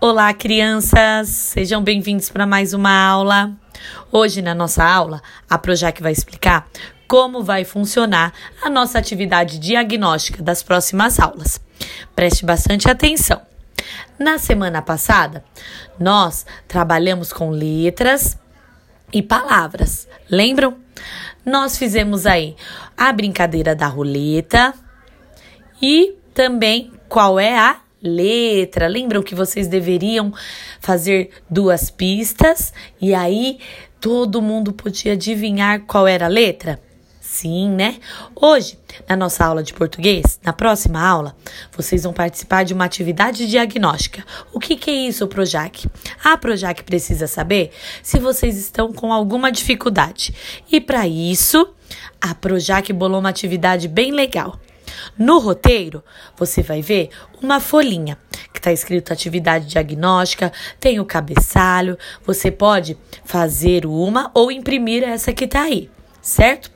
Olá, crianças! Sejam bem-vindos para mais uma aula. Hoje, na nossa aula, a Projac vai explicar como vai funcionar a nossa atividade diagnóstica das próximas aulas. Preste bastante atenção. Na semana passada, nós trabalhamos com letras e palavras. Lembram? Nós fizemos aí a brincadeira da roleta e também qual é a letra. Lembram que vocês deveriam fazer duas pistas e aí todo mundo podia adivinhar qual era a letra? Sim, né? Hoje, na nossa aula de português, na próxima aula, vocês vão participar de uma atividade diagnóstica. O que, que é isso, Projac? A Projac precisa saber se vocês estão com alguma dificuldade. E para isso, a Projac bolou uma atividade bem legal. No roteiro, você vai ver uma folhinha que está escrito atividade diagnóstica, tem o cabeçalho, você pode fazer uma ou imprimir essa que está aí certo?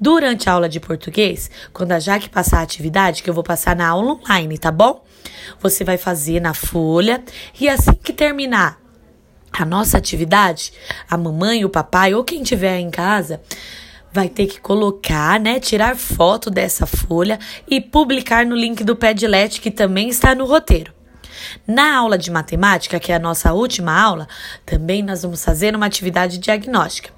Durante a aula de português, quando a Jaque passar a atividade, que eu vou passar na aula online, tá bom? Você vai fazer na folha e assim que terminar a nossa atividade, a mamãe, o papai ou quem tiver em casa vai ter que colocar, né, tirar foto dessa folha e publicar no link do Padlet que também está no roteiro. Na aula de matemática, que é a nossa última aula, também nós vamos fazer uma atividade diagnóstica.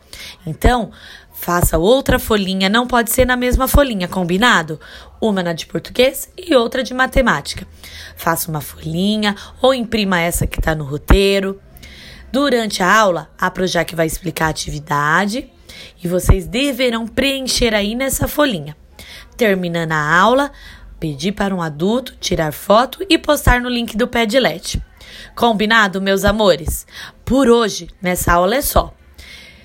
Então, faça outra folhinha, não pode ser na mesma folhinha, combinado? Uma na de português e outra de matemática. Faça uma folhinha ou imprima essa que está no roteiro. Durante a aula, a Projac vai explicar a atividade e vocês deverão preencher aí nessa folhinha. Terminando a aula, pedir para um adulto tirar foto e postar no link do Padlet. Combinado, meus amores? Por hoje, nessa aula é só.